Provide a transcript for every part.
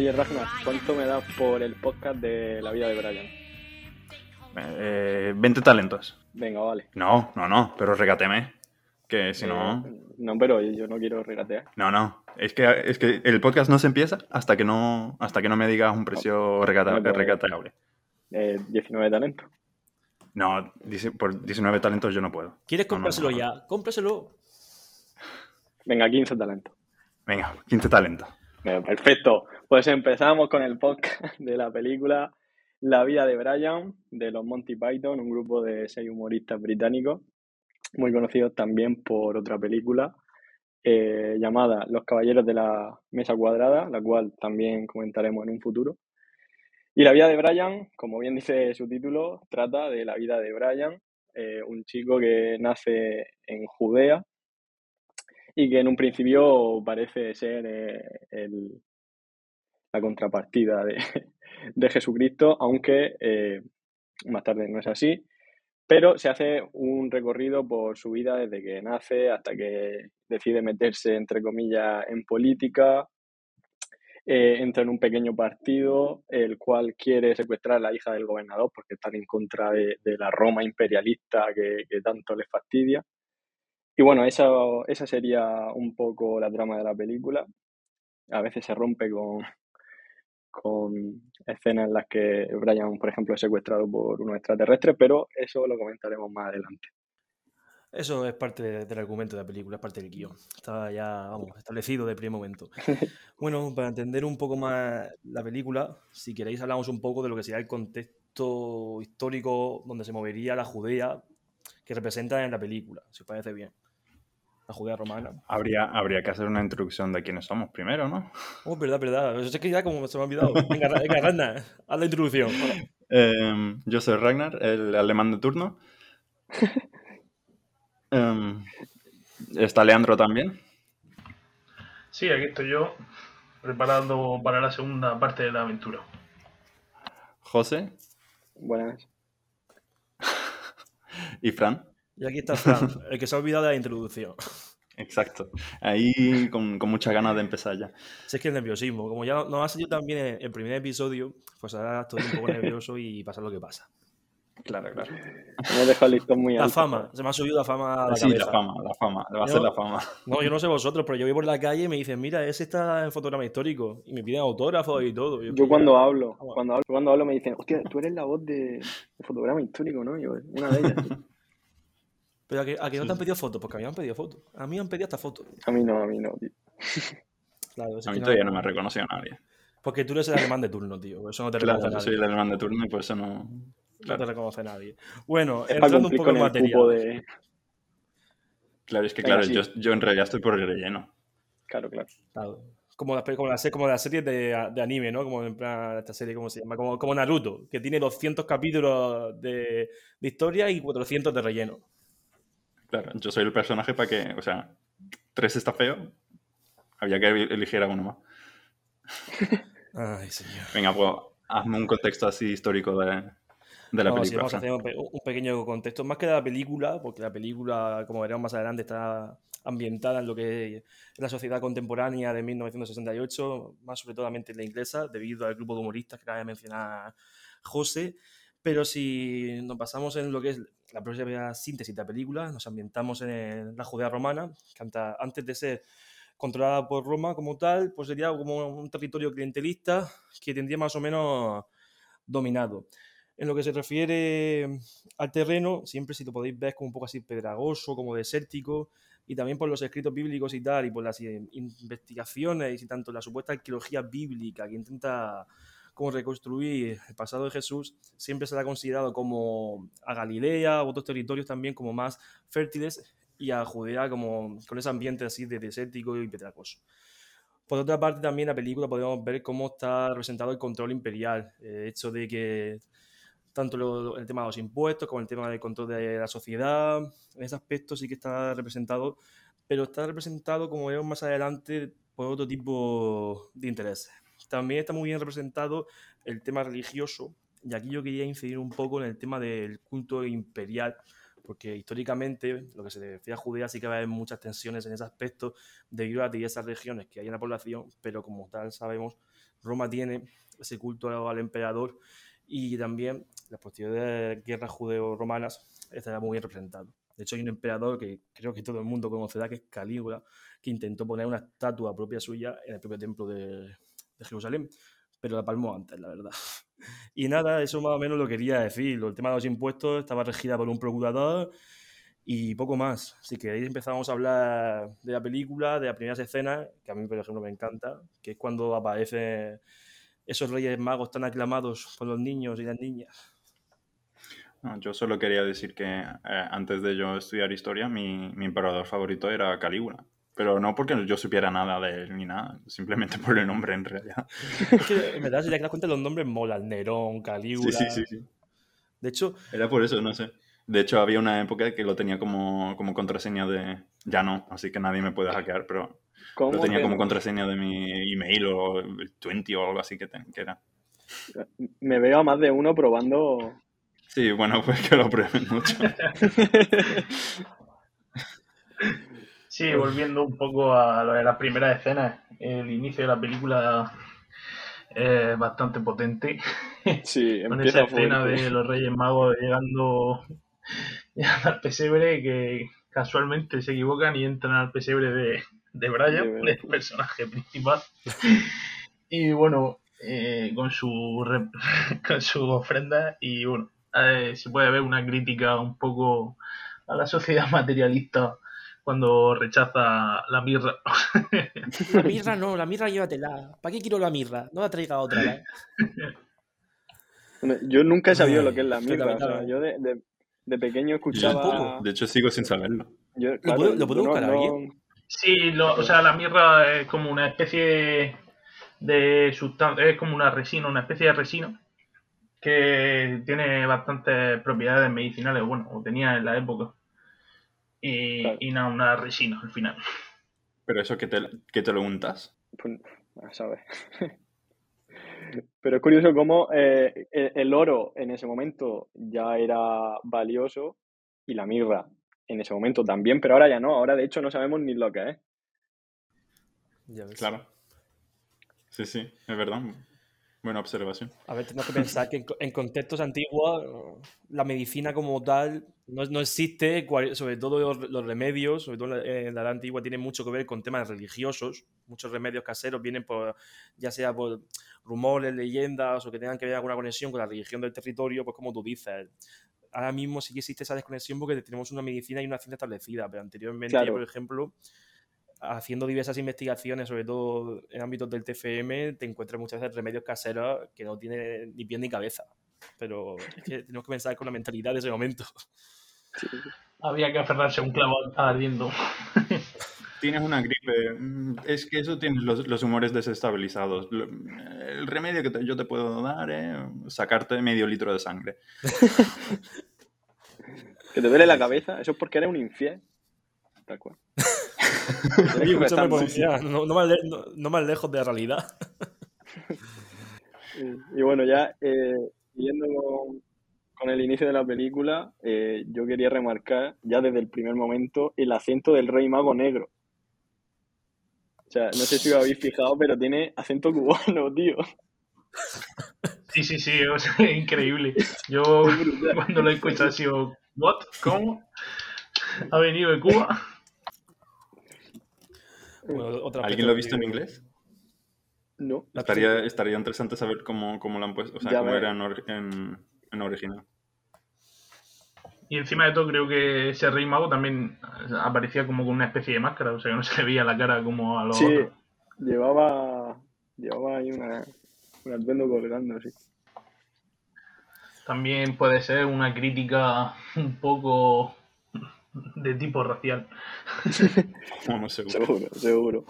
Oye, Ragnar, ¿cuánto me das por el podcast de la vida de Brian? Eh, 20 talentos. Venga, vale. No, no, no, pero regateme. Que si no. Eh, no, pero yo no quiero regatear. No, no. Es que, es que el podcast no se empieza hasta que no, hasta que no me digas un precio regata- No, pero- regateable. Eh, 19 talentos. No, dice- por 19 talentos yo no puedo. ¿Quieres comprárselo no, no. ya? Cómpraselo. Venga, 15 talentos. Venga, 15 talentos. Perfecto. Pues empezamos con el podcast de la película La vida de Brian, de los Monty Python, un grupo de seis humoristas británicos, muy conocidos también por otra película eh, llamada Los Caballeros de la Mesa Cuadrada, la cual también comentaremos en un futuro. Y la vida de Brian, como bien dice su título, trata de la vida de Brian, eh, un chico que nace en Judea y que en un principio parece ser eh, el- la contrapartida de, de Jesucristo, aunque eh, más tarde no es así. Pero se hace un recorrido por su vida desde que nace hasta que decide meterse, entre comillas, en política. Eh, entra en un pequeño partido, el cual quiere secuestrar a la hija del gobernador porque están en contra de, la Roma imperialista que, que tanto les fastidia. Y bueno, esa, esa sería un poco la trama de la película. A veces se rompe con, con escenas en las que Brian, por ejemplo, es secuestrado por unos extraterrestres, pero eso lo comentaremos más adelante. Eso es parte de- del argumento de la película, es parte del guion. Estaba ya, vamos, establecido de primer momento. Bueno, para entender un poco más la película, si queréis hablamos un poco de lo que sería el contexto histórico donde se movería la Judea que representa en la película, si os parece bien. La Judea romana. Habría, habría que hacer una introducción de quiénes somos primero, ¿no? Oh, verdad, verdad. Eso es que ya como se me ha olvidado. Venga, Ra- venga Ragnar, haz la introducción. Em, yo soy Ragnar, el alemán de turno. Em, está Leandro también. Sí, aquí estoy yo, preparando para la segunda parte de la aventura. José Buenas. y Fran. Y aquí está Fran, el que se ha olvidado de la introducción. Exacto. Ahí con, con muchas ganas de empezar ya. Si es que el nerviosismo, como ya nos ha salido también en el primer episodio, pues ahora estoy un poco nervioso y pasa lo que pasa. Claro, claro. Hemos dejado el listón muy La alto. fama, se me ha subido la fama a la Sí, la fama, la fama. Va a ser la fama. No, yo no sé vosotros, pero yo voy por la calle y me dicen, mira, ese está en fotograma histórico. Y me piden autógrafos y todo. Yo cuando hablo, cuando hablo, cuando hablo me dicen, hostia, tú eres la voz de, de fotograma histórico, ¿no? Yo, una de ellas. Pero a que, a que no te han pedido fotos, porque a mí me han pedido fotos. A mí me han pedido hasta fotos. A mí no, a mí no, tío. Claro, A mí todavía no me ha reconocido nadie. Porque tú eres el alemán de turno, tío. Eso no te Claro, reconoce yo soy nadie. el alemán de turno y por eso no. No te reconoce nadie. Bueno, Es entrando un poco en el materia. de... claro es que claro, sí. yo, yo en realidad estoy por el relleno. Claro, claro. Claro. Como las, como se- como las series de, de anime, ¿no? Como en plan, esta serie, ¿cómo se llama? Como, como Naruto, que tiene 200 capítulos de, de historia y 400 de relleno. Claro, yo soy el personaje para que, o sea, tres está feo. Había que elegir a uno más. Ay, señor. Venga, pues hazme un contexto así histórico de, de la No, sí, película. vamos a hacer un, pe- un pequeño contexto, más que de la película, porque la película, como veremos más adelante, está ambientada en lo que es la sociedad contemporánea de 1968, más sobre todo en la inglesa, debido al grupo de humoristas que acaba de mencionar José. Pero si nos basamos en lo que es la propia síntesis de la película, nos ambientamos en la Judea romana, que antes de ser controlada por Roma como tal, pues sería como un territorio clientelista que tendría más o menos dominado. En lo que se refiere al terreno, siempre si lo podéis ver como un poco así pedragoso, como desértico, y también por los escritos bíblicos y tal, y por las investigaciones y tanto la supuesta arqueología bíblica que intenta como reconstruir el pasado de Jesús, siempre se la ha considerado como a Galilea, u otros territorios también como más fértiles, y a Judea como con ese ambiente así de desértico y pedragoso. Por otra parte, también en la película podemos ver cómo está representado el control imperial, el hecho de que tanto lo- el tema de los impuestos como el tema del control de la sociedad, en ese aspecto sí que está representado, pero está representado, como veremos más adelante, por otro tipo de intereses. También está muy bien representado el tema religioso, y aquí yo quería incidir un poco en el tema del culto imperial, porque históricamente lo que se refiere a Judea sí que va a haber muchas tensiones en ese aspecto debido a las diversas regiones que hay en la población, pero como tal sabemos, Roma tiene ese culto al emperador y también las posteriores guerras judeo-romanas estará muy bien representado. De hecho, hay un emperador que creo que todo el mundo conocerá, que es Calígula, que intentó poner una estatua propia suya en el propio templo de, de Jerusalén, pero la palmó antes, la verdad. Y nada, eso más o menos lo quería decir. El tema de los impuestos estaba regida por un procurador y poco más. Si queréis empezamos a hablar de la película, de las primeras escenas, que a mí, por ejemplo, me encanta, que es cuando aparecen esos reyes magos tan aclamados por los niños y las niñas. Yo solo quería decir que eh, antes de yo estudiar historia, mi emperador favorito era Calígula. Pero no porque yo supiera nada de él ni nada, simplemente por el nombre en realidad. Es que, en verdad, si te das cuenta, los nombres molan. Nerón, Calígula. Sí, sí, sí, sí. De hecho, Era por eso, no sé. De hecho, había una época que lo tenía como, como contraseña de... Ya no, así que nadie me puede hackear, pero ¿Cómo lo tenía que como contraseña de mi email o el 20 o algo así que, ten- que era. Me veo a más de uno probando. Sí, bueno, pues que lo prueben mucho. Sí, volviendo un poco a lo de las primeras escenas, el inicio de la película es bastante potente. Sí, Con esa escena fuerte. de los Reyes Magos llegando, llegando al pesebre que casualmente se equivocan y entran al pesebre de, de Brian, el personaje principal. Y bueno, eh, con su re- con su ofrenda y bueno, eh, se puede ver una crítica un poco a la sociedad materialista cuando rechaza la mirra. la mirra no, la mirra llévatela. ¿Para qué quiero la mirra? No la traiga otra vez. Bueno, Yo nunca he sabido Ay, lo que es la mirra. O sea, lamentable. yo de, de- de pequeño escuchaba. De hecho, sigo sin saberlo. yo, ¿Lo puedo- lo puedo buscar alguien? Sí, lo- o sea, la mirra es como una especie de sustancia, es como una resina, una especie de resina que tiene bastantes propiedades medicinales, bueno, o tenía en la época. Y, Claro. y nada, una resina al final. Pero eso que te, que te lo untas. Pues, a saber. Pero es curioso cómo eh, el, el oro en ese momento ya era valioso y la mirra en ese momento también, pero ahora ya no. Ahora de hecho no sabemos ni lo que es. Ya ves. Claro. Sí, sí, es verdad. Buena observación. A ver, tenemos que pensar que en, en contextos antiguos la medicina como tal no, no existe, cual- sobre todo los, los remedios, sobre todo en la, en la edad antigua, tienen mucho que ver con temas religiosos. Muchos remedios caseros vienen por, ya sea por rumores, leyendas o que tengan que ver alguna conexión con la religión del territorio, pues como tú dices. Ahora mismo sí que existe esa desconexión porque tenemos una medicina y una ciencia establecida, pero anteriormente, Claro. por ejemplo, haciendo diversas investigaciones, sobre todo en ámbitos del TFM, te encuentras muchas veces remedios caseros que no tienen ni pie ni cabeza. Pero es que tenemos que pensar con la mentalidad de ese momento. Había que aferrarse a un clavo ardiendo. Tienes una gripe. mm, Es que eso tienes los, los humores desestabilizados. El remedio que te- yo te puedo dar es sacarte medio litro de sangre. Que te duele la cabeza, eso es porque eres un infiel. Tal cual. Oye, parecía, no, no más le- no- no más lejos de la realidad. Y, y bueno, ya eh, siguiendo con, con el inicio de la película, eh, yo quería remarcar ya desde el primer momento el acento del rey mago negro. O sea, no sé si os habéis fijado, pero tiene acento cubano, tío. Sí, sí, sí, o sea, es increíble. Yo cuando lo he escuchado ha sido, ¿what? ¿Cómo? ¿Ha venido de Cuba? Bueno, ¿Alguien lo ha visto en inglés? No. Estaría, estaría interesante saber cómo, cómo lo han puesto, o sea, Ya cómo era en, en- en original. Y encima de todo creo que ese rey mago también aparecía como con una especie de máscara, o sea que no se le veía la cara como a los Sí, otros. llevaba, llevaba ahí una, un atuendo colgando, sí. También puede ser una crítica un poco de tipo racial. Vamos, seguro. Seguro, seguro.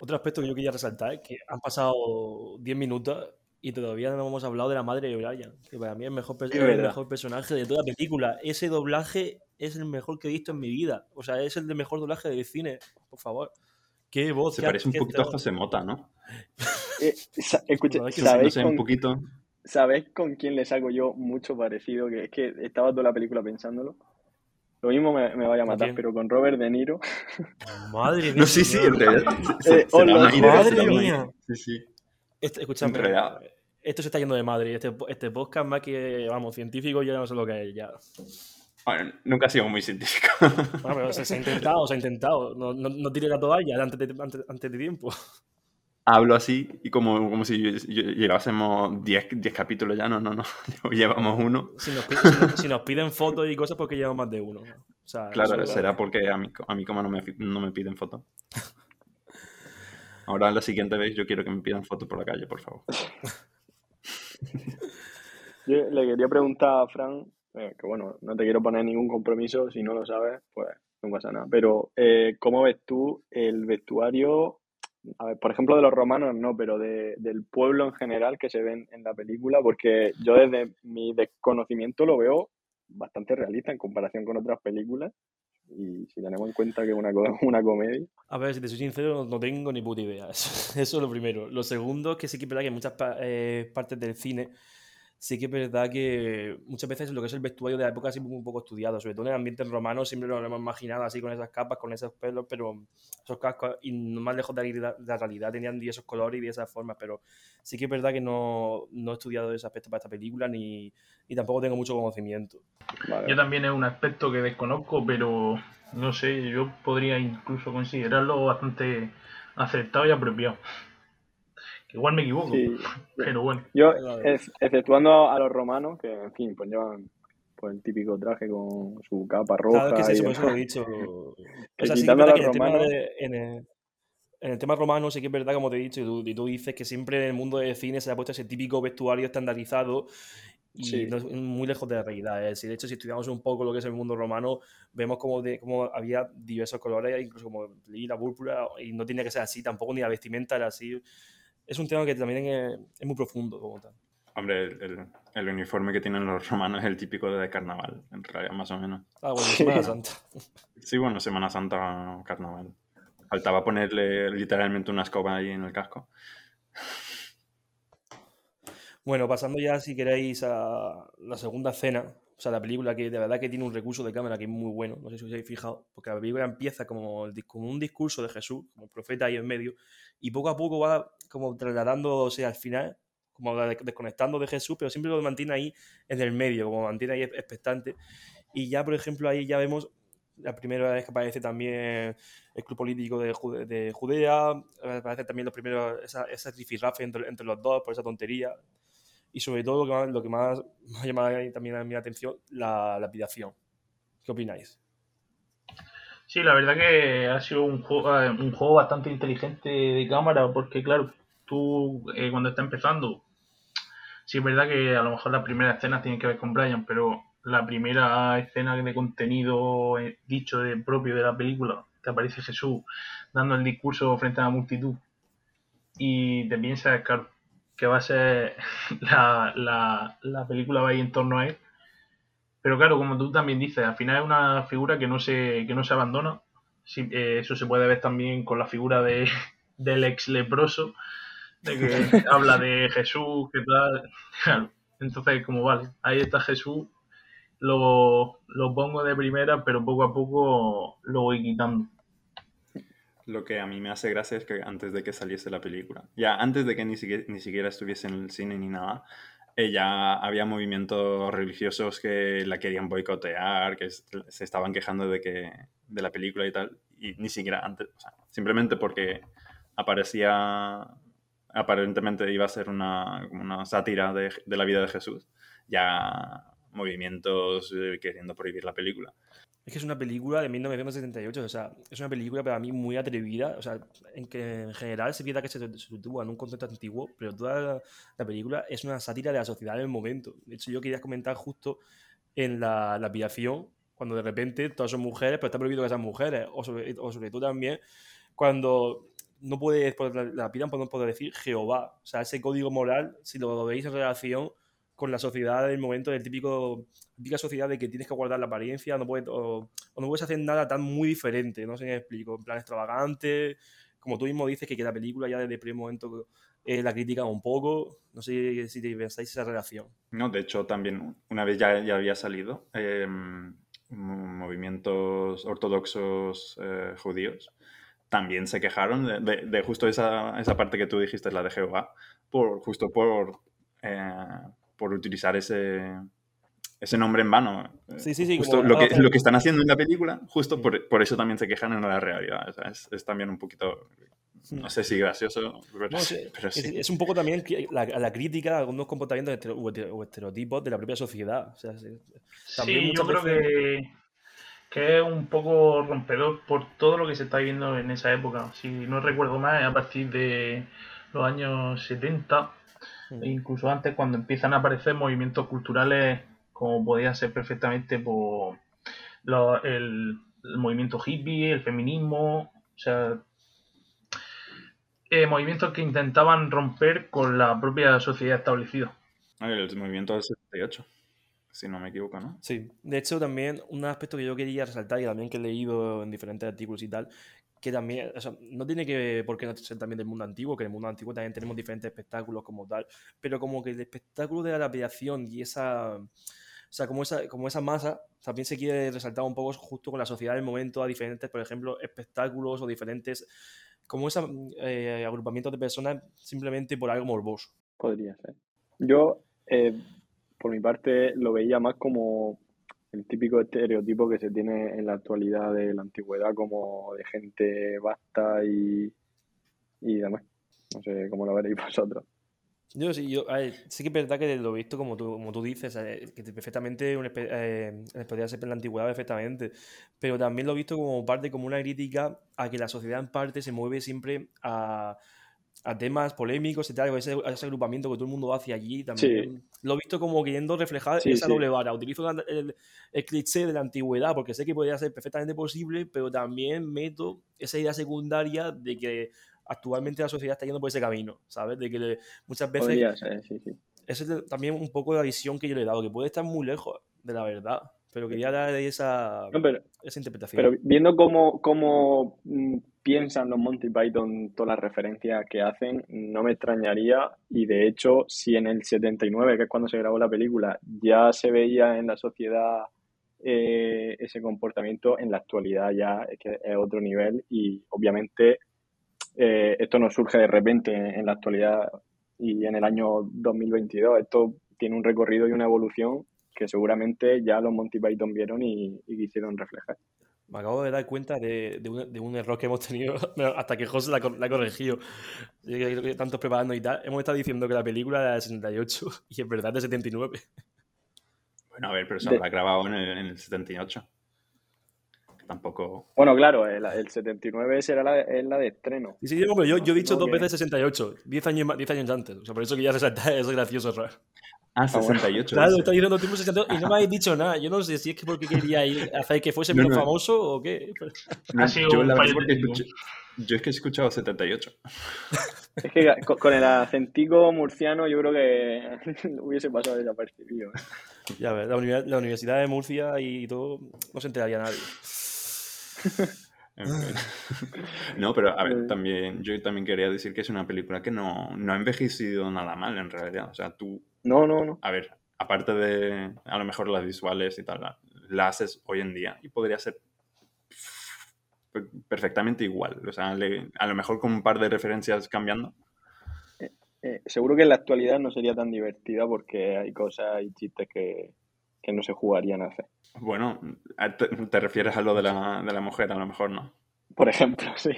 Otro aspecto que yo quería resaltar es que han pasado 10 minutos y todavía no hemos hablado de la madre de Brian, que para mí es el mejor, Es el personaje de toda la película. Ese doblaje es el mejor que he visto en mi vida. O sea, es el de mejor doblaje del cine, por favor. Qué voz. Se qué- parece un poquito a. José Mota, ¿no? Eh, escucha, No, es que No ¿sabéis sé, con, un poquito. ¿sabéis con quién le saco yo mucho parecido? Que es que estaba toda la película pensándolo. Lo mismo me, me vaya a ¿Con matar, quién? pero con Robert De Niro. Madre mía. No, sí, sí, en realidad. se- Eh, se hola, madre mía. Sí, sí. Este- escúchame, Enredado. esto se está yendo de madre. Este, este podcast más que, vamos, científico, yo ya no sé lo que es ya. Bueno, nunca he sido muy científico. Bueno, pero se, se ha intentado, se ha intentado. No, no, no tire la toalla antes de, antes, antes de tiempo. Hablo así y como, como si ll- ll- llevásemos 10 10 capítulos ya. No, no, no. Llevamos uno. Si nos, pi- si nos- si nos piden fotos y cosas, porque llevamos más de uno. O sea, Claro, será porque a mí, a mí como no me, no me piden fotos. Ahora la siguiente vez yo quiero que me pidan fotos por la calle, por favor. Yo le quería preguntar a Fran, eh, que bueno, no te quiero poner ningún compromiso, si no lo sabes, pues no pasa nada. Pero, eh, ¿cómo ves tú el vestuario? Por ejemplo, de los romanos no, pero de- del pueblo en general que se ven en la película, porque yo desde mi desconocimiento lo veo bastante realista en comparación con otras películas. Y si tenemos en cuenta que es una, una comedia. A ver, si te soy sincero, no, tengo ni puta idea. Eso, es lo primero. Lo segundo es que sí que es verdad que en muchas eh, partes del cine sí que es verdad que muchas veces lo que es el vestuario de la época siempre un poco estudiado, sobre todo en el ambiente romano siempre lo hemos imaginado así con esas capas, con esos pelos, pero esos cascos y no más lejos de la realidad- de la realidad tenían de esos colores y de esas formas, pero sí que es verdad que no, no he estudiado ese aspecto para esta película ni, ni tampoco tengo mucho conocimiento. Vale. Yo también es un aspecto que desconozco, pero no sé, yo podría incluso considerarlo bastante acertado y apropiado. Que igual me equivoco, Sí. pero bueno. Yo, exceptuando a los romanos, que en fin, pues llevan pues, el típico traje con su capa roja. Claro, que es eso, eso lo he dicho. O Que sea, sí que es quitando a verdad los que en el, tema de- en, el, en el tema romano sí que es verdad, como te he dicho, y tú, y tú dices que siempre en el mundo del cine se ha puesto ese típico vestuario estandarizado y Sí. no es muy lejos de la realidad. Es decir, de hecho, si estudiamos un poco lo que es el mundo romano, vemos como, de, como había diversos colores, incluso como lila, púrpura, y no tenía que ser así, tampoco ni la vestimenta era así. Es un tema que también es, es muy profundo como tal. Hombre, el, el- el uniforme que tienen los romanos es el típico de carnaval, en realidad, más o menos. Ah, bueno, Sí. Semana Santa. Sí, bueno, Semana Santa, carnaval. Faltaba ponerle literalmente una escoba ahí en el casco. Bueno, pasando ya, si queréis, a la segunda escena, o sea, la película que de verdad que tiene un recurso de cámara que es muy bueno, no sé si os habéis fijado, porque la película empieza como, el como un discurso de Jesús, como profeta ahí en medio, y poco a poco va como trasladándose al final, como desconectando de Jesús, pero siempre lo mantiene ahí en el medio, como mantiene ahí expectante. Y ya, por ejemplo, ahí ya vemos la primera vez que aparece también el club político de, Jude- de Judea, aparece también los primeros, esa, esa entre, entre los dos por esa tontería. Y sobre todo lo que más, me ha llamado también a mi atención, la lapidación. ¿Qué opináis? Sí, la verdad que ha sido un juego, eh, un juego bastante inteligente de cámara, porque claro, tú eh, cuando está empezando, sí es verdad que a lo mejor la primera escena tiene que ver con Brian, pero la primera escena de contenido eh, dicho de, propio de la película, que aparece Jesús dando el discurso frente a la multitud, y te piensas, claro, que va a ser la, la, la película va a ir en torno a él. Pero claro, como tú también dices, al final es una figura que no se, que no se abandona. Sí, eh, eso se puede ver también con la figura de, del ex leproso, de que habla de Jesús, que tal. Claro. Entonces, como vale, ahí está Jesús, lo, lo pongo de primera, pero poco a poco lo voy quitando. Lo que a mí me hace gracia es que antes de que saliese la película, ya antes de que ni siquiera, estuviese en el cine ni nada, ya había movimientos religiosos que la querían boicotear, que se estaban quejando de que de la película y tal, y ni siquiera antes, simplemente porque aparecía, aparentemente iba a ser una, una sátira de, de la vida de Jesús, ya movimientos eh, queriendo prohibir la película. Es que es una película de 1978, o sea, es una película para mí muy atrevida, o sea, en que en general se piensa que se, sitúa en un concepto antiguo, pero toda la, la película es una sátira de la sociedad del momento. De hecho, yo quería comentar justo en la lapidación, cuando de repente todas son mujeres, pero está prohibido que sean mujeres, o sobre, o sobre todo también cuando no puedes, pues, la, la por no poder decir Jehová, o sea, ese código moral, si lo veis en relación con la sociedad del momento, del típico típica sociedad de que tienes que guardar la apariencia, no puedes, o, o no puedes hacer nada tan muy diferente, no sé si me explico, en plan extravagante, como tú mismo dices, que, que la película ya desde el primer momento eh, la critica un poco, no sé si te pensáis esa relación. No, de hecho, también una vez ya, ya había salido eh, movimientos ortodoxos eh, judíos también se quejaron de, de- de justo esa, esa parte que tú dijiste, la de Jehová, por, justo por, eh, por utilizar ese, ese nombre en vano. Sí, sí, sí, Justo como- lo, que, lo que están haciendo en la película, justo por, por eso también se quejan en la realidad. O sea, es, es también un poquito, no sé si gracioso, pero, No, sí, pero es, sí. es un poco también la, la crítica a algunos comportamientos o estereotipos de la propia sociedad. O sea, sí, también Sí, yo creo que, que es un poco rompedor por todo lo que se está viendo en esa época. Si no recuerdo mal, a partir de los años 70, Mm. E incluso antes, cuando empiezan a aparecer movimientos culturales como podía ser perfectamente por lo- el, el movimiento hippie, el feminismo, o sea, eh, movimientos que intentaban romper con la propia sociedad establecida. El movimiento del 78, si no me equivoco, ¿no? Sí, de hecho también un aspecto que yo quería resaltar y también que he leído en diferentes artículos y tal, que también, o sea, no tiene que por qué no ser también del mundo antiguo, que en el mundo antiguo también tenemos diferentes espectáculos como tal, pero como que el espectáculo de la lapidación y esa, o sea, como esa, como esa masa, también se quiere resaltar un poco justo con la sociedad del momento a diferentes, por ejemplo, espectáculos o diferentes, como ese agrupamiento de personas simplemente por algo morboso. Podría ser. Yo, eh, por mi parte, lo veía más como el típico estereotipo que se tiene en la actualidad de la antigüedad, como de gente vasta y, y demás. No sé cómo lo veréis vosotros. Yo sí, yo, ver, sí que es verdad que lo he visto como tú, como tú dices, eh, que perfectamente un espe- eh, ser en la antigüedad perfectamente, pero también lo he visto como parte, como una crítica a que la sociedad en parte se mueve siempre a, a temas polémicos y tal, o ese, a ese agrupamiento que todo el mundo hace allí también. Lo he visto como queriendo reflejar Sí, esa sí. doble vara. Utilizo la- el, el cliché de la antigüedad porque sé que podría ser perfectamente posible, pero también meto esa idea secundaria de que actualmente la sociedad está yendo por ese camino, ¿sabes? De que le- muchas veces Podría ser, sí, sí. esa es también un poco la visión que yo le he dado, que puede estar muy lejos de la verdad, pero quería dar esa, No, pero, esa interpretación. pero viendo cómo, cómo mm, piensan los Monty Python, todas las referencias que hacen, no me extrañaría. Y de hecho, si en el 79, que es cuando se grabó la película, ya se veía en la sociedad eh, ese comportamiento, en la actualidad ya es que es otro nivel. Y obviamente eh, esto no surge de repente en la actualidad y en el año 2022. Esto tiene un recorrido y una evolución que seguramente ya los Monty Python vieron y, y quisieron reflejar. Me acabo de dar cuenta de, de un, de un error que hemos tenido hasta que José la, la ha corregido. Yo creo que Tantos preparando y tal. Hemos estado diciendo que la película era de 68 y es verdad de 79. Bueno, a ver, pero se De- habrá grabado en el, en el 78. Que tampoco... Bueno, claro, el, el 79 será la, es la de estreno. Y sí, yo, yo, yo he dicho dos que- veces 68, 10 años, ma- 10 años antes. O sea, por eso quería resaltar ese gracioso error. Ah, Ah, bueno. 68. Claro, está diciendo tiempo 68 y no me habéis dicho nada. Yo no sé si es que porque quería ir a hacer que fuese No, menos no. famoso o qué. No, Ha sido yo, un la verdad, fallo porque técnico. escuché- yo es que he escuchado 78. Es que con, con el acentico murciano yo creo que hubiese pasado desapercibido. Ya ves, la, la Universidad de Murcia y todo, no se enteraría nadie. En fin. No, pero a Eh. ver, también, yo también quería decir que es una película que no, no ha envejecido nada mal en realidad. O sea, tú, No, no, no. a ver, aparte de a lo mejor las visuales y tal, la, la haces hoy en día y podría ser per- perfectamente igual. O sea, le- a lo mejor con un par de referencias cambiando. Eh, seguro que en la actualidad no sería tan divertida porque hay cosas y chistes que, que no se jugarían a hacer. Bueno, te, te refieres a lo de la, de la mujer, a lo mejor no. Por ejemplo, sí.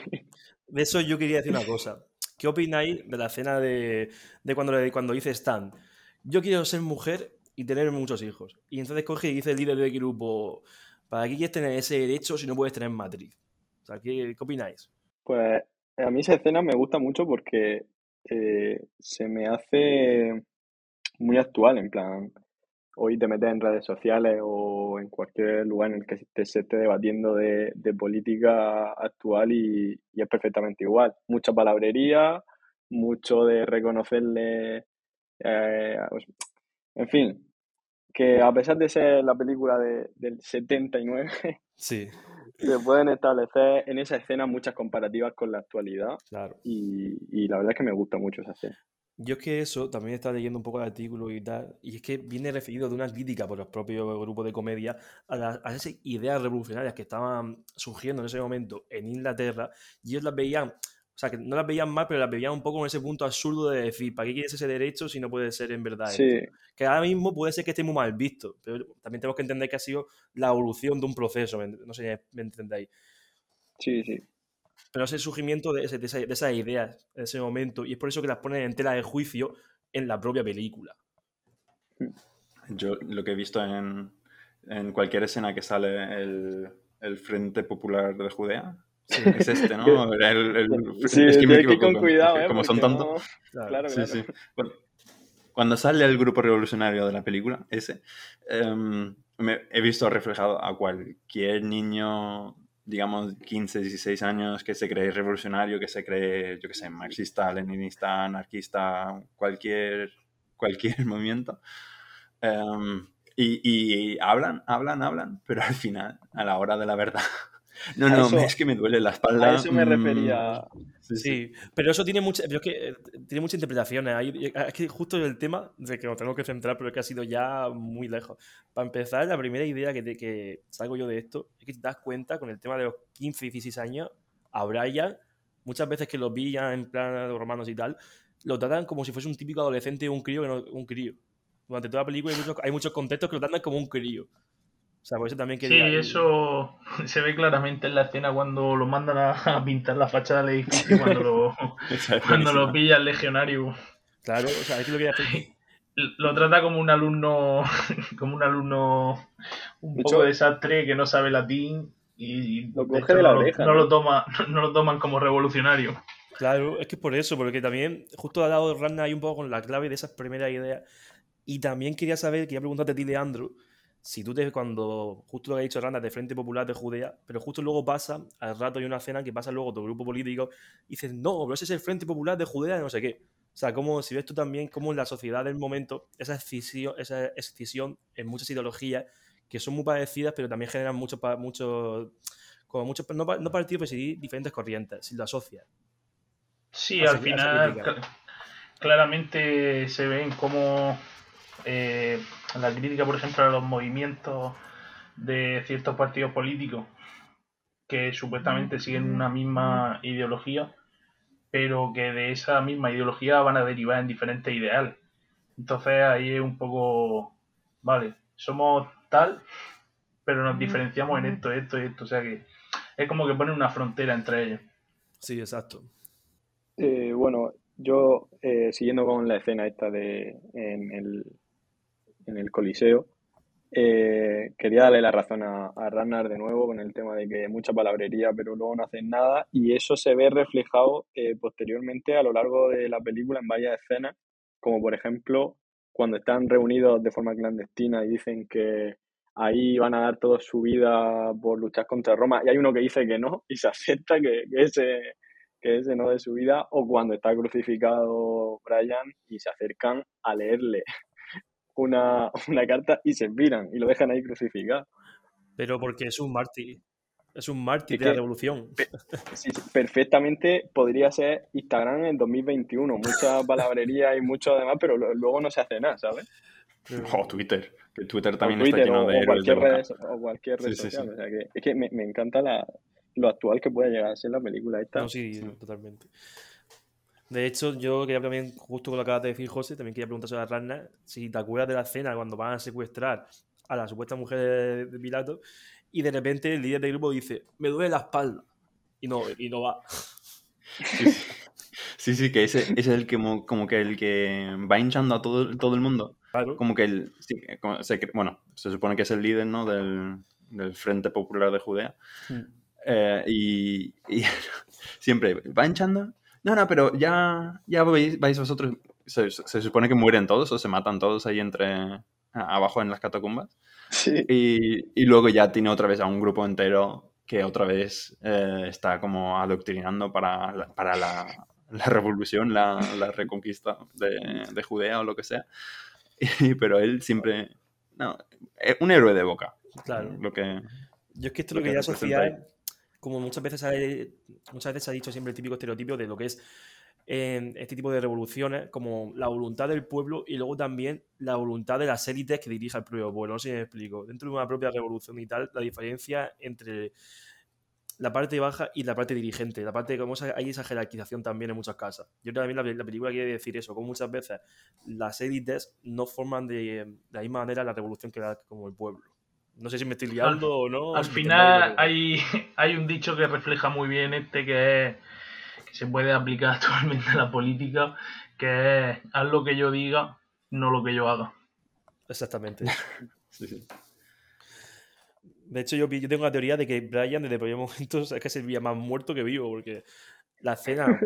De eso yo quería decir una cosa. ¿Qué opináis de la escena de, de cuando, le- cuando dice Stan? Yo quiero ser mujer y tener muchos hijos. Y entonces coge y dice el líder del grupo, ¿para qué quieres tener ese derecho si no puedes tener matriz? O sea, ¿qué, opináis? Pues a mí esa escena me gusta mucho porque eh, se me hace muy actual, en plan, hoy te metes en redes sociales o en cualquier lugar en el que se, se esté debatiendo de, de política actual y es perfectamente igual. Mucha palabrería, mucho de reconocerle, eh, pues, en fin, que a pesar de ser la película de- del 79, Sí, se pueden establecer en esa escena muchas comparativas con la actualidad claro. y, y la verdad es que me gusta mucho esa escena. Yo es que eso, también estaba leyendo un poco el artículo y tal, y es que viene referido de una crítica por los propios grupos de comedia a, las, a esas ideas revolucionarias que estaban surgiendo en ese momento en Inglaterra, y ellos las veían, o sea, que no las veían mal, pero las veían un poco en ese punto absurdo de decir, ¿para qué quieres ese derecho si no puede ser en verdad? Sí, esto? Que ahora mismo puede ser que esté muy mal visto, pero también tenemos que entender que ha sido la evolución de un proceso, ¿me- no sé si me entendéis. sí, sí. Pero es el surgimiento de, ese- de esa- de esas ideas en ese momento, y es por eso que las ponen en tela de juicio en la propia película. Yo lo que he visto en, en cualquier escena que sale el, el Frente Popular de Judea es este, ¿no? Era el- el- Sí, es que me que equivoco con cuidado, ¿eh? Como son tantos. no- Claro. Claro, Sí, claro. sí. Cuando, cuando sale el grupo revolucionario de la película, ese, em, me- he visto reflejado a cualquier niño, digamos, 15, 16 años, que se cree revolucionario, que se cree, yo qué sé, marxista, leninista, anarquista, cualquier, cualquier movimiento. Em, y, y hablan, hablan, hablan, pero al final, a la hora de la verdad. No, no, eso- es que me duele la espalda. A eso me mm, refería. sí, sí. Sí, pero eso tiene muchas, pero es que eh, tiene muchas interpretaciones. Hay- Es que justo el tema de que nos tenemos que centrar, pero es que ha sido ya muy lejos. Para empezar, la primera idea que, te- que salgo yo de esto es que te das cuenta con el tema de los 15, 16 años, a Brian, muchas veces que lo pillan en plan de romanos y tal, lo tratan como si fuese un típico adolescente o un crío que no, un crío. Durante toda la película hay muchos, hay muchos contextos que lo tratan como un crío. O sea, por eso también Sí, eso se ve claramente en la escena cuando lo mandan a, pintar la fachada del edificio, cuando lo, cuando lo pilla el legionario. Claro, o sea, es que lo que hace- Lo trata como un alumno, como un alumno un De poco hecho- desastre que no sabe latín y Lo de coge de no la lo- oreja, no ¿no? lo toma, no lo toman como revolucionario. Claro, es que es por eso, porque también justo ha dado Rana ahí un poco con la clave de esas primeras ideas. Y también quería saber, quería preguntarte a ti, Leandro, si tú te, cuando, justo lo que ha dicho Rana, de Frente Popular de Judea, pero justo luego pasa, al rato hay una cena que pasa luego tu grupo político, y dices, no, pero ese es el Frente Popular de Judea de no sé qué. O sea, como si ves tú también cómo en la sociedad del momento, esa escisión, esa escisión en muchas ideologías que son muy parecidas, pero también generan muchos, muchos como muchos, no, no partidos, pero sí diferentes corrientes, si lo asocias. Sí, al final claramente se ven como eh, la crítica, por ejemplo, a los movimientos de ciertos partidos políticos que supuestamente siguen una misma ideología, pero que de esa misma ideología van a derivar en diferentes ideales. Entonces ahí es un poco, vale, somos tal, pero nos diferenciamos en esto, esto y esto. O sea que es como que ponen una frontera entre ellos. Sí, exacto. Eh, bueno, yo eh, siguiendo con la escena esta de en el, en el Coliseo, eh, quería darle la razón a, a Ragnar de nuevo con el tema de que mucha palabrería, pero luego no hacen nada, y eso se ve reflejado eh, posteriormente a lo largo de la película en varias escenas, como por ejemplo cuando están reunidos de forma clandestina y dicen que ahí van a dar toda su vida por luchar contra Roma, y hay uno que dice que no, y se acepta que, que ese que ese no de su vida, o cuando está crucificado Brian y se acercan a leerle una, una carta y se miran y lo dejan ahí crucificado. Pero porque es un mártir. Es un mártir Es de la que- revolución. Sí, sí, perfectamente podría ser Instagram en 2021, mucha palabrería y mucho demás, pero lo- luego no se hace nada, ¿sabes? O Twitter, que Twitter también Twitter está lleno o, de o cualquier red, o cualquier red Sí, sí, social. sí. O sea que es que me, me encanta la, lo actual que puede llegar a ser la película esta. No, sí, totalmente. De hecho, yo quería también, justo con lo que acabas de decir, José, también quería preguntar a Ragnar si te acuerdas de la escena cuando van a secuestrar a la supuesta mujer de, Pilato y de repente el líder del grupo dice, me duele la espalda. Y no, y no va. Sí, sí. Sí, sí, que ese, ese es el que como, como que el que va hinchando a todo, todo el mundo. Claro. Como que el, sí, como se bueno, se supone que es el líder, ¿no? Del, del Frente Popular de Judea. Mm. Eh, y, y siempre va hinchando. No, no, pero ya, ya vais, vais vosotros. Se, se supone que mueren todos o se matan todos ahí entre abajo en las catacumbas. Sí, Y, y luego ya tiene otra vez a un grupo entero que otra vez eh, está como adoctrinando para la, para la, la revolución, la, la reconquista de, de Judea o lo que sea. Y- pero él siempre... No, es un héroe de boca. Claro. Lo que... Yo es que esto lo lo que quería asociar, como muchas veces, hay- muchas veces se ha dicho siempre el típico estereotipo de lo que es en este tipo de revoluciones como la voluntad del pueblo y luego también la voluntad de las élites que dirige el propio pueblo. No sé si me explico. Dentro de una propia revolución y tal, la diferencia entre la parte baja y la parte dirigente. La parte de cómo hay esa jerarquización también en muchas casas. Yo también la, la película quiere decir eso, como muchas veces las élites no forman de, la misma manera la revolución que da como el pueblo. No sé si me estoy liando o no. Al final hay, hay un dicho que refleja muy bien este que, que se puede aplicar actualmente a la política, que es haz lo que yo diga, no lo que yo haga. Exactamente. sí, sí. De hecho, yo, tengo la teoría de que Brian desde primer momento es que se más muerto que vivo, porque la escena,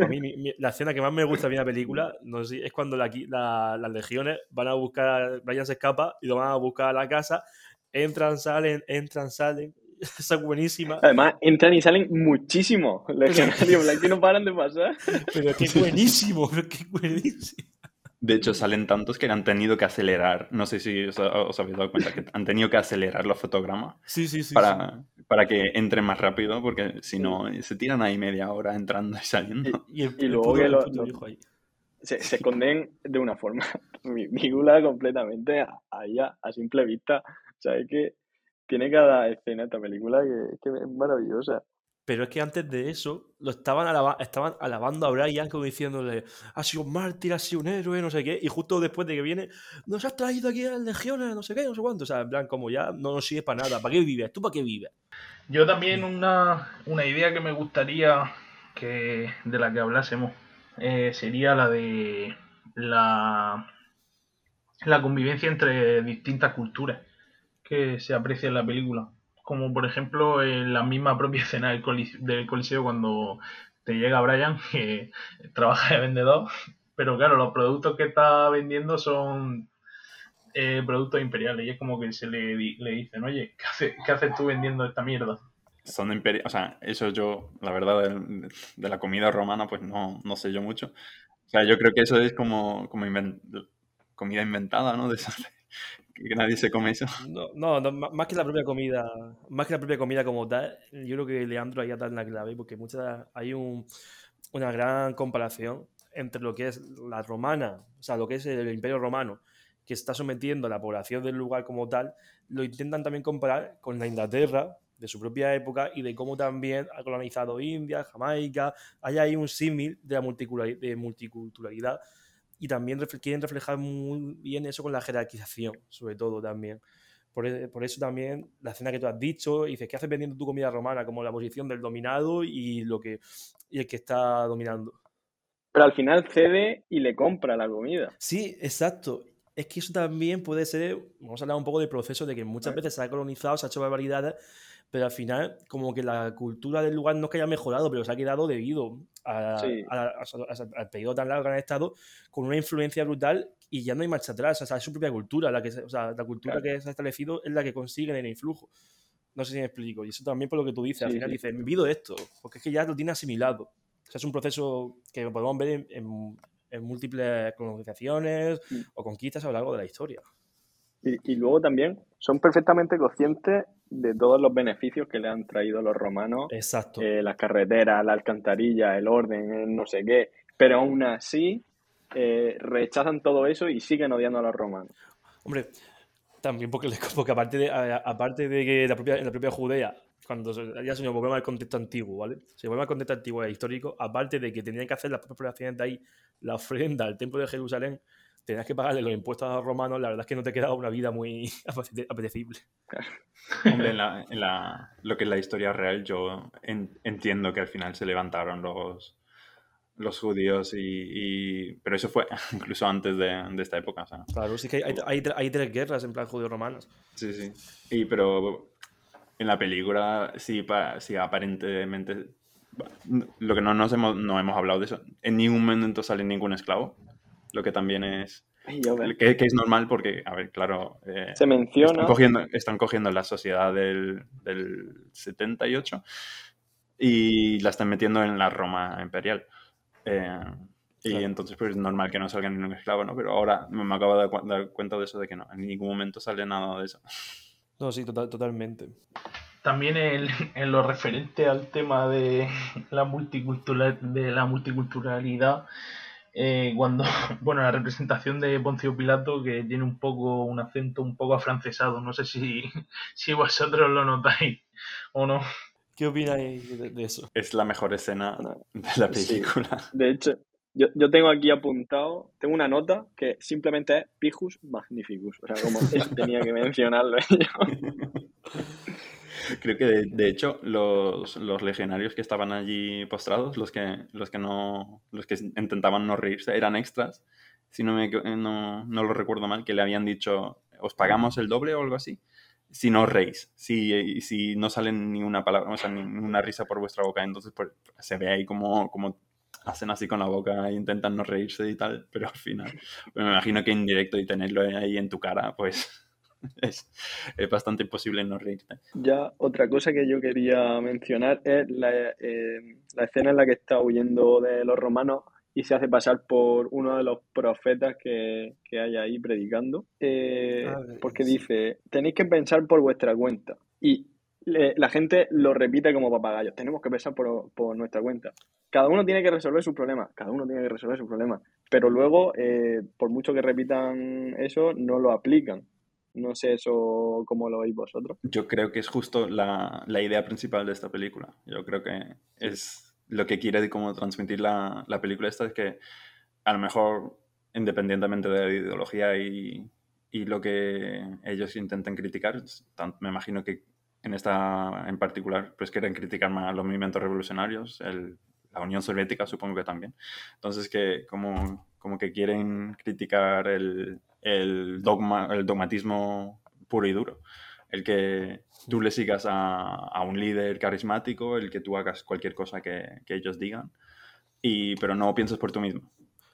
la escena que más me gusta de la película, no sé, es cuando las legiones van a buscar, Brian se escapa y lo van a buscar a la casa, entran, salen, entran, salen. Esa es buenísima. Además, entran y salen muchísimo. Legionarios blancos no paran de pasar. Pero qué buenísimo, pero qué buenísimo. De hecho, salen tantos que han tenido que acelerar. No sé si os, habéis dado cuenta que han tenido que acelerar los fotogramas sí, sí, sí, para, para que entren más rápido, porque si no, se tiran ahí media hora entrando y saliendo. Y, luego que se, se, esconden de una forma ridícula completamente ahí a, a, simple vista. O sea, es que tiene cada escena esta película que, que es maravillosa. Pero es que antes de eso, lo estaban, estaban alabando a Brian como diciéndole, ha sido un mártir, ha sido un héroe, no sé qué. Y justo después de que viene, nos has traído aquí a las legiones, no sé qué, no sé cuánto. O sea, en plan, como ya no nos sirve para nada. ¿Para qué vives? ¿Tú para qué vives? Yo también una, idea que me gustaría que de la que hablásemos eh, sería la de la, la convivencia entre distintas culturas que se aprecia en la película como por ejemplo en la misma propia escena del, coliseo, cuando te llega Brian, que trabaja de vendedor, pero claro, los productos que está vendiendo son eh, productos imperiales y es como que se le, le dicen, oye, ¿qué, haces tú vendiendo esta mierda? Son imperiales, o sea, eso yo, la verdad, de, la comida romana, pues no, no, sé yo mucho. O sea, yo creo que eso es como, como comida inventada, ¿no? que nadie se come eso. No, no, más que la propia comida, más que la propia comida como tal, yo creo que Leandro ahí ha dado la clave, porque muchas hay un, una gran comparación entre lo que es la romana, o sea, lo que es el imperio romano, que está sometiendo a la población del lugar como tal, lo intentan también comparar con la Inglaterra de su propia época y de cómo también ha colonizado India, Jamaica, hay ahí un símil de la multiculturalidad y también quieren reflejar muy bien eso con la jerarquización, sobre todo también. Por, e, eso también la escena que tú has dicho, dices, ¿qué haces vendiendo tu comida romana? Como la posición del dominado y, lo que, y el que está dominando. Pero al final cede y le compra la comida. Sí, exacto. Es que eso también puede ser, vamos a hablar un poco del proceso de que muchas veces se ha colonizado, se ha hecho barbaridades, pero al final como que la cultura del lugar no es que haya mejorado, pero se ha quedado debido al periodo tan largo que han estado, con una influencia brutal y ya no hay marcha atrás. O sea, es su propia cultura. La, que, o sea, la cultura que se ha establecido es la que consiguen el influjo. No sé si me explico. Y eso también por lo que tú dices. al final dices, me pido esto, porque es que ya lo tiene asimilado. O sea, es un proceso que podemos ver en, múltiples colonizaciones o conquistas a lo largo de la historia. Y, y, luego también son perfectamente conscientes de todos los beneficios que le han traído los romanos. Exacto. Eh, las carreteras, la alcantarilla, el orden, el no sé qué. Pero aún así eh, rechazan todo eso y siguen odiando a los romanos. Hombre, también porque, porque aparte, de, aparte de que la propia, en la propia Judea, cuando ya se nos volvemos al contexto antiguo, ¿vale? Se vuelve al contexto antiguo e histórico, aparte de que tenían que hacer las poblaciones de ahí la ofrenda al templo de Jerusalén, tenías que pagarle los impuestos a los romanos, la verdad es que no te quedaba una vida muy apetecible. Hombre, en, la, lo que es la historia real, yo entiendo que al final se levantaron los, los judíos y, Pero eso fue incluso antes de, esta época. Claro, sí que hay, hay, tres guerras en plan judío-romanas. Sí, sí. Y, pero en la película sí, sí aparentemente... Lo que no nos hemos, no hemos hablado de eso. En ningún momento sale ningún esclavo lo que también es... Que, es normal porque, a ver, claro... Eh, Se menciona... Están cogiendo, están cogiendo la sociedad del, del 78 y la están metiendo en la Roma imperial. Eh, y entonces, pues es normal que no salga ningún esclavo, ¿no? Pero ahora me acabo de dar cuenta de eso, de que no, en ningún momento sale nada de eso. No, sí, total, totalmente. también en, en, lo referente al tema de la, multicultural, de la multiculturalidad, eh, cuando, bueno, la representación de Poncio Pilato que tiene un poco un acento un poco afrancesado, no sé si, si vosotros lo notáis o no. ¿Qué opináis de, eso? Es la mejor escena de la película. De hecho, yo, yo, tengo aquí apuntado, tengo una nota que simplemente es Pijus Magnificus. O sea, como tenía que mencionarlo. Creo que de, hecho los, los, legionarios que estaban allí postrados, los que, los que no, los que intentaban no reírse, eran extras, si no, me, no, no lo recuerdo mal, que le habían dicho, os pagamos el doble o algo así, si no reís, si, si no salen ni una palabra, o sea, ni una risa por vuestra boca, entonces pues, se ve ahí como, como hacen así con la boca e intentan no reírse y tal, pero al final, me imagino que en directo y tenerlo ahí en tu cara, pues es, bastante imposible no reírte. Ya otra cosa que yo quería mencionar es la, eh, la escena en la que está huyendo de los romanos y se hace pasar por uno de los profetas que, que hay ahí predicando, eh, porque dice, tenéis que pensar por vuestra cuenta. Y la gente lo repite como papagayos, tenemos que pensar por, nuestra cuenta. Cada uno tiene que resolver sus problemas, cada uno tiene que resolver sus problemas, pero luego, eh, por mucho que repitan eso, no lo aplican. No sé eso cómo lo veis vosotros. Yo creo que es justo la, la idea principal de esta película. Yo creo que es lo que quiere como transmitir la, la película esta, es que a lo mejor, independientemente de la ideología y, y lo que ellos intenten criticar, me imagino que en esta en particular pues quieren criticar más los movimientos revolucionarios, el, la Unión Soviética supongo que también. Entonces que como, como que quieren criticar el, el, dogma, el dogmatismo puro y duro. El que tú le sigas a, a, un líder carismático, el que tú hagas cualquier cosa que, que ellos digan, y, pero no pienses por tú mismo.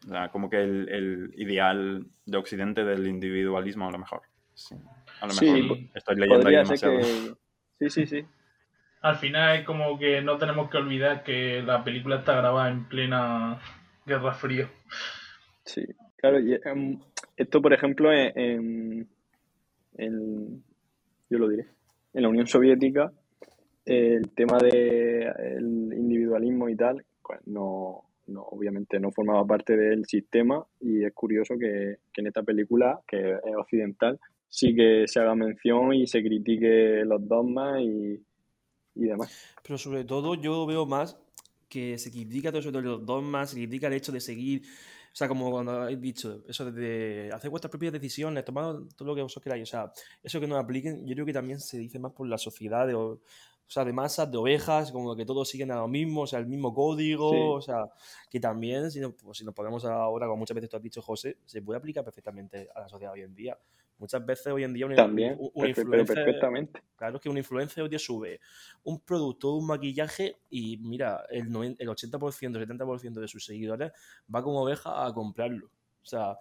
O sea, como que el, el, ideal de Occidente del individualismo a lo mejor. Sí. A lo mejor estoy leyendo ahí demasiado. Sí, sí, sí. Al final es como que no tenemos que olvidar que la película está grabada en plena Guerra Fría. Sí, claro, y, um, esto, por ejemplo, en, en, yo lo diré, en la Unión Soviética, el tema del el individualismo y tal, pues no, no, obviamente no formaba parte del sistema y es curioso que, que, en esta película, que es occidental, sí que se haga mención y se critique los dogmas y, y demás. Pero sobre todo yo veo más que se critica todo eso de los dogmas, se critica el hecho de seguir o sea, como cuando habéis dicho, eso de hacer vuestras propias decisiones, tomar todo lo que vosotros queráis. O sea, eso que nos apliquen, yo creo que también se dice más por la sociedad de, o sea, de masas, de ovejas, como que todos siguen a lo mismo, o sea, el mismo código, o sea, que también, si, pues, si nos ponemos ahora, como muchas veces tú has dicho, José, se puede aplicar perfectamente a la sociedad hoy en día. Muchas veces hoy en día un, También, un, influencer, perfectamente. Claro que un influencer hoy día sube un producto, un maquillaje y mira, el, el 80%, el 70% de sus seguidores va como oveja a comprarlo. O sea,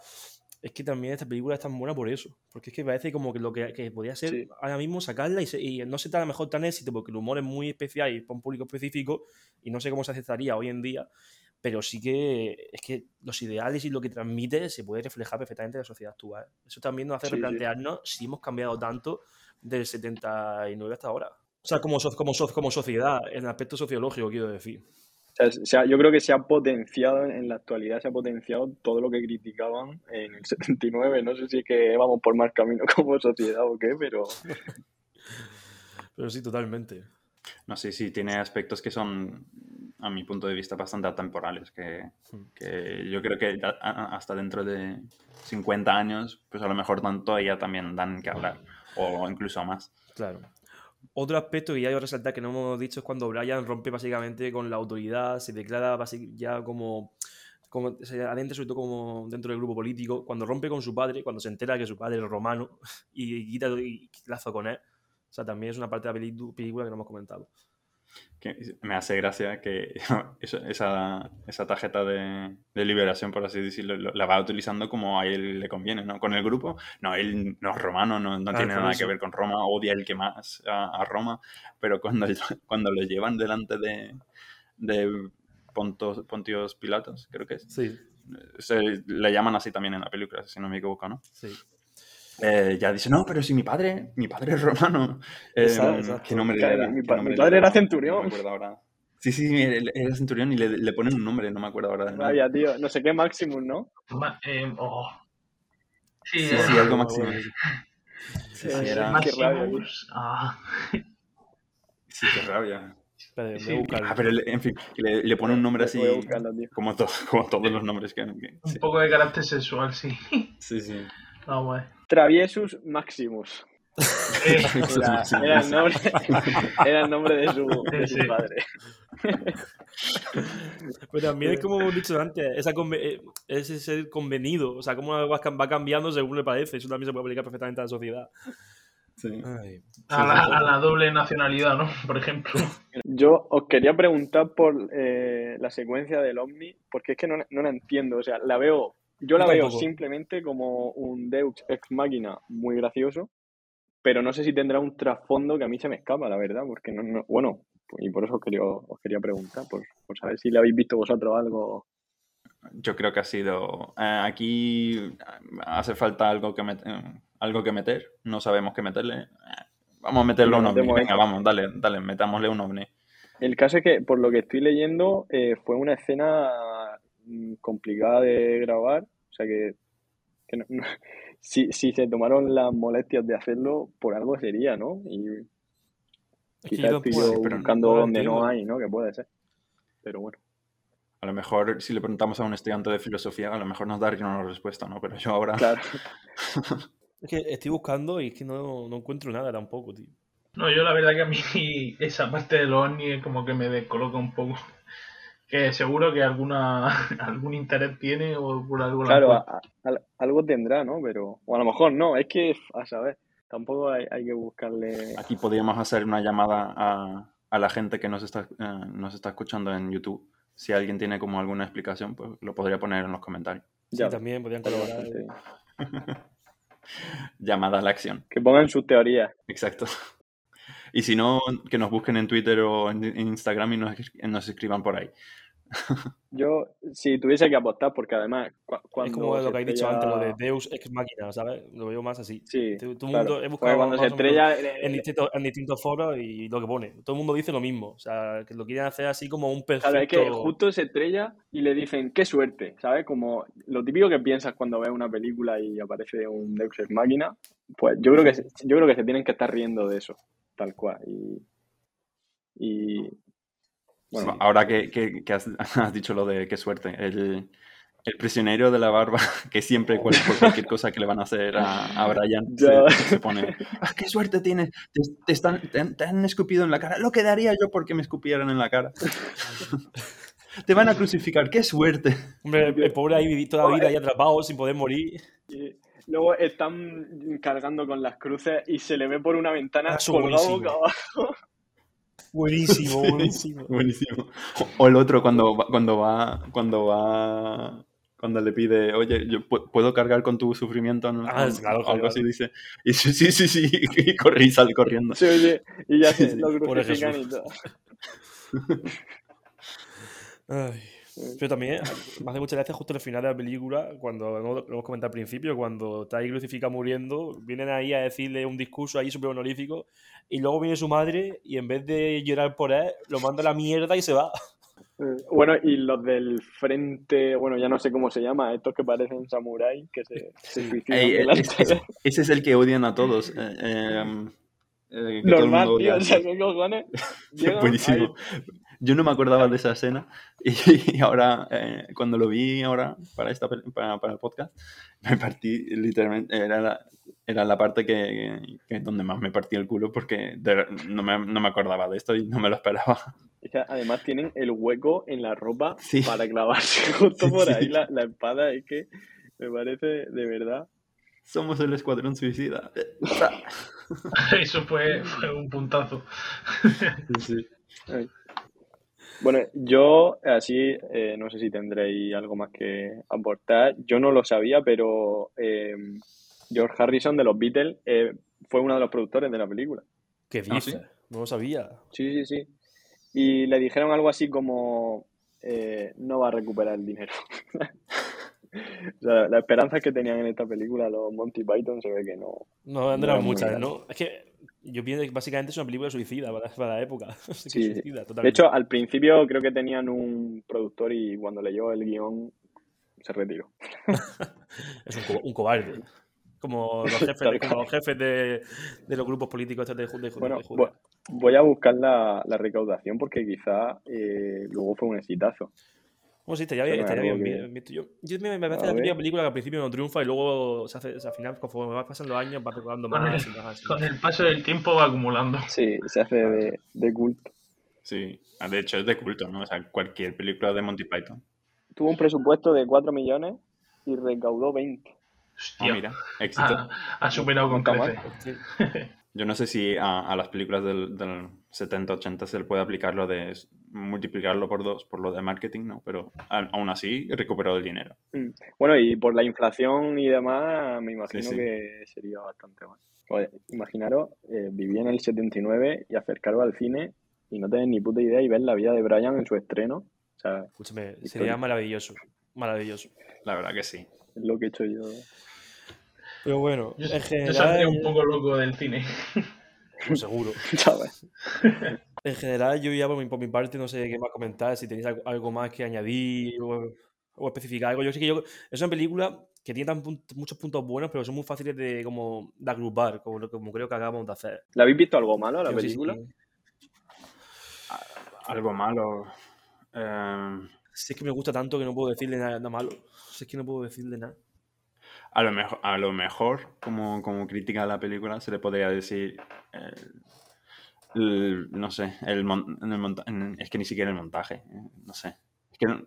es que también esta película es tan buena por eso. Porque es que parece como que lo que, que podría ser ahora mismo sacarla y, no se a lo mejor tan éxito porque el humor es muy especial y para un público específico y no sé cómo se aceptaría hoy en día pero sí que es que los ideales y lo que transmite se puede reflejar perfectamente en la sociedad actual. Eso también nos hace replantearnos si hemos cambiado tanto del 79 hasta ahora. O sea, como, como, como sociedad, en el aspecto sociológico, quiero decir. O sea, yo creo que se ha potenciado en la actualidad, se ha potenciado todo lo que criticaban en el 79. No sé si es que vamos por más camino como sociedad o qué, pero. pero sí, totalmente. No sé, sí, tiene aspectos que son a mi punto de vista, bastante atemporales, que, hmm. que yo creo que hasta dentro de 50 años, pues a lo mejor tanto ya también dan que hablar, o incluso más. Claro. Otro aspecto que ya yo resaltar que no hemos dicho es cuando Brian rompe básicamente con la autoridad, se declara ya como, como se adentra sobre todo como dentro del grupo político, cuando rompe con su padre, cuando se entera que su padre es romano y quita y lazo con él. O sea, también es una parte de la película que no hemos comentado que me hace gracia que esa, esa tarjeta de, de, liberación, por así decirlo, la va utilizando como a él le conviene, ¿no? Con el grupo, no, él no es romano, no, no ah, tiene nada que ver con Roma, odia el que más a, Roma, pero cuando, cuando lo llevan delante de, de Pontos, Pontios Pilatos, creo que es, sí. se, le llaman así también en la película, si no me equivoco, ¿no? Sí. Eh, ya dice, no, pero si mi padre, mi padre es romano. Eh, Exacto, exacto. ¿Qué nombre Claro, era? mi ¿Qué pa- nombre mi padre era daba? centurión. No me acuerdo ahora. Sí, sí, era centurión y le, le ponen un nombre, no me acuerdo ahora. Vaya, tío. No sé qué Maximus, ¿no? Ma- eh, oh. Sí, Sí, eh, sí, algo Bueno, máximo. bueno, Sí, sí, era... Qué rabia, Maximus. Ah, Sí, qué rabia. Sí. Ah, pero le- en fin, le, le pone un nombre así, buscarlo, como, to- como todos los nombres que... que- un poco de carácter sexual, sí. sí, sí. Ah, guay. Traviesus Maximus. Era, era el nombre, era el nombre de su, de su Sí. padre. Pero también es como hemos dicho antes, esa eh, ese ser convenido, o sea, cómo va cam- va cambiando según le parece, eso también se puede aplicar perfectamente a la sociedad. sí. Ay. a, la, a la doble nacionalidad, ¿no? Por ejemplo. Yo os quería preguntar por eh, la secuencia del Omni, porque es que no, no la entiendo. O sea, la veo, yo la veo tampoco. simplemente como un Deus ex machina muy gracioso, pero no sé si tendrá un trasfondo que a mí se me escapa, la verdad, porque no, no- bueno, y por eso os quería, os quería preguntar, por, por saber si le habéis visto vosotros algo. Yo creo que ha sido... eh, aquí hace falta algo que, met- eh, algo que meter, no sabemos qué meterle. Vamos a meterle un ovni, venga, vamos, dale, dale, metámosle un ovni. El caso es que, por lo que estoy leyendo, eh, fue una escena complicada de grabar, o sea que, que no- no- si, si se tomaron las molestias de hacerlo, por algo sería, ¿no? Y Es que quizás estoy pero buscando no donde no hay, ¿no? Que puede ser. Pero bueno. A lo mejor si le preguntamos a un estudiante de filosofía, a lo mejor nos daría una respuesta, ¿no? Pero yo ahora... Claro. Es que estoy buscando y es que no, no encuentro nada tampoco, tío. No, yo la verdad que a mí esa parte de los ovnis como que me descoloca un poco. Que seguro que alguna algún interés tiene o por algo la Claro, a- a- algo tendrá, ¿no? Pero, o a lo mejor no, es que, a saber, tampoco hay, hay que buscarle... Aquí podríamos hacer una llamada a, a la gente que nos está, eh, nos está escuchando en YouTube. Si alguien tiene como alguna explicación, pues lo podría poner en los comentarios. Sí, Ya, también podrían colaborar. Llamada a la acción. Que pongan sus teorías. Exacto. Y si no, que nos busquen en Twitter o en, en Instagram y nos, nos escriban por ahí. Yo, si tuviese que apostar, porque además, cu- cuando Es como lo que habéis dicho antes, lo de Deus ex machina, ¿sabes? Lo veo más así. Sí, Todo claro. mundo he buscado cuando se estrella... eh, en distintos, en distintos foros y lo que pone. Todo el mundo dice lo mismo. O sea, que lo quieren hacer así como un perfecto. Claro, es que justo se estrella y le dicen, qué suerte, ¿sabes? Como lo típico que piensas cuando ves una película y aparece un Deus Ex Machina, pues yo creo que se, yo creo que se tienen que estar riendo de eso, tal cual. Y, y bueno, Ahora que, que- que has, has dicho lo de qué suerte, el, el prisionero de la barba, que siempre cual- por cualquier cosa que le van a hacer a, a Brian, se, se pone, "Ah, qué suerte tienes, te, te están, te, han- te han escupido en la cara, lo que daría yo porque me escupieran en la cara. te van a crucificar, qué suerte. Hombre, el, el pobre ahí viví toda la vida ahí atrapado sin poder morir. Luego están cargando con las cruces y se le ve por una ventana Ah, eso colgado buenísimo. boca abajo. Buenísimo, buenísimo. Buenísimo. O, el otro cuando va, cuando va, cuando va, cuando le pide, oye, yo pu- puedo cargar con tu sufrimiento, ¿no? Ah, claro, claro, algo así dice. Y sí, sí, sí, sí, y corre y sale corriendo. Se oye, y ya Sí, se sí. lo crucifican y todo. Ay. Pero también me hace mucha gracia justo al final de la película, cuando lo hemos comentado al principio, cuando está ahí crucificado muriendo, vienen ahí a decirle un discurso ahí súper honorífico, y luego viene su madre y en vez de llorar por él, lo manda a la mierda y se va. Eh, Bueno, y los del frente, bueno, ya no sé cómo se llama, estos que parecen samuráis, que se, se Ey, de- ese es el que odian a todos. eh, eh, eh, que todo el Normal, mundo tío, odia. o sea, ¿qué cojones? Llegan Buenísimo. Yo no me acordaba de esa escena y, ahora, eh, cuando lo vi ahora para, esta, para, para el podcast, me partí literalmente, era la, era la parte que, que donde más me partí el culo porque de- no, me, no me acordaba de esto y no me lo esperaba. ahí. O sea, además tienen el hueco en la ropa Sí. para clavarse justo Sí, por sí. ahí la, la espada, es que me parece de verdad. Somos el escuadrón suicida. Eso fue, fue un puntazo. Sí. Bueno, yo así, eh, no sé si tendréis algo más que aportar. Yo no lo sabía, pero eh, George Harrison de los Beatles eh, fue uno de los productores de la película. ¿Qué Ah, dices? ¿sí? No lo sabía. Sí, sí, sí. Y le dijeron algo así como, eh, no va a recuperar el dinero. O sea, las esperanzas que tenían en esta película los Monty Python se ve que no. No, no No muchas. ¿no? Es que yo pienso que básicamente es una película suicida para, para la época. Sí, sí. suicida, De hecho, al principio creo que tenían un productor y cuando leyó el guion se retiró. Es un, co- un cobarde. Como los jefes, de, como los jefes de, de los grupos políticos de, de, Bueno, voy a buscar la, la recaudación porque quizá eh, luego fue un exitazo. Bueno, sí, estaría bien, estaría bien. Yo, yo me, me parece A la película que al principio no triunfa y luego se hace, o sea, al final, conforme va pasando los años, va recordando Con más el, y más. con el paso del tiempo va acumulando. Sí, se hace de, de culto. Sí, ah, de hecho es de culto, ¿no? O sea, cualquier película de Monty Python. Tuvo un presupuesto de 4 millones y recaudó 20. Ah, Hostia, mira, éxito. ha, ha superado con. Sí. Yo no sé si a, a las películas del, del 70-80 se le puede aplicar lo de multiplicarlo por dos, por lo de marketing, ¿no? Pero aún así recuperó el dinero. Mm. Bueno, y por la inflación y demás, me imagino sí. que sería bastante más. Oye, imaginaros eh, vivir en el 79 y acercaros al cine y no tener ni puta idea y ver la vida de Brian en su estreno. O sea, Escúchame, Historia. sería maravilloso. Maravilloso. La verdad que sí. es lo que he hecho yo. Pero bueno, Yo, en yo general, saldría un poco loco del cine. pues seguro. ¿Sabes? En general, yo ya por mi, por mi parte no sé qué más comentar, si tenéis algo, algo más que añadir o, o especificar algo. Yo sé que yo, es una película que tiene tan muchos puntos buenos, pero son muy fáciles de, como, de agrupar, como, creo que acabamos de hacer. ¿Le habéis visto algo malo a la Yo sí, película? sí. Algo malo. eh, Si es que me gusta tanto que no puedo decirle nada, nada malo. Si es que no puedo decirle nada. a, lo mejor, a lo mejor, como, como crítica a la película, se le podría decir. eh, el- no sé, el, mon- en el monta- en- es que ni siquiera el montaje. eh, No sé. Es que no-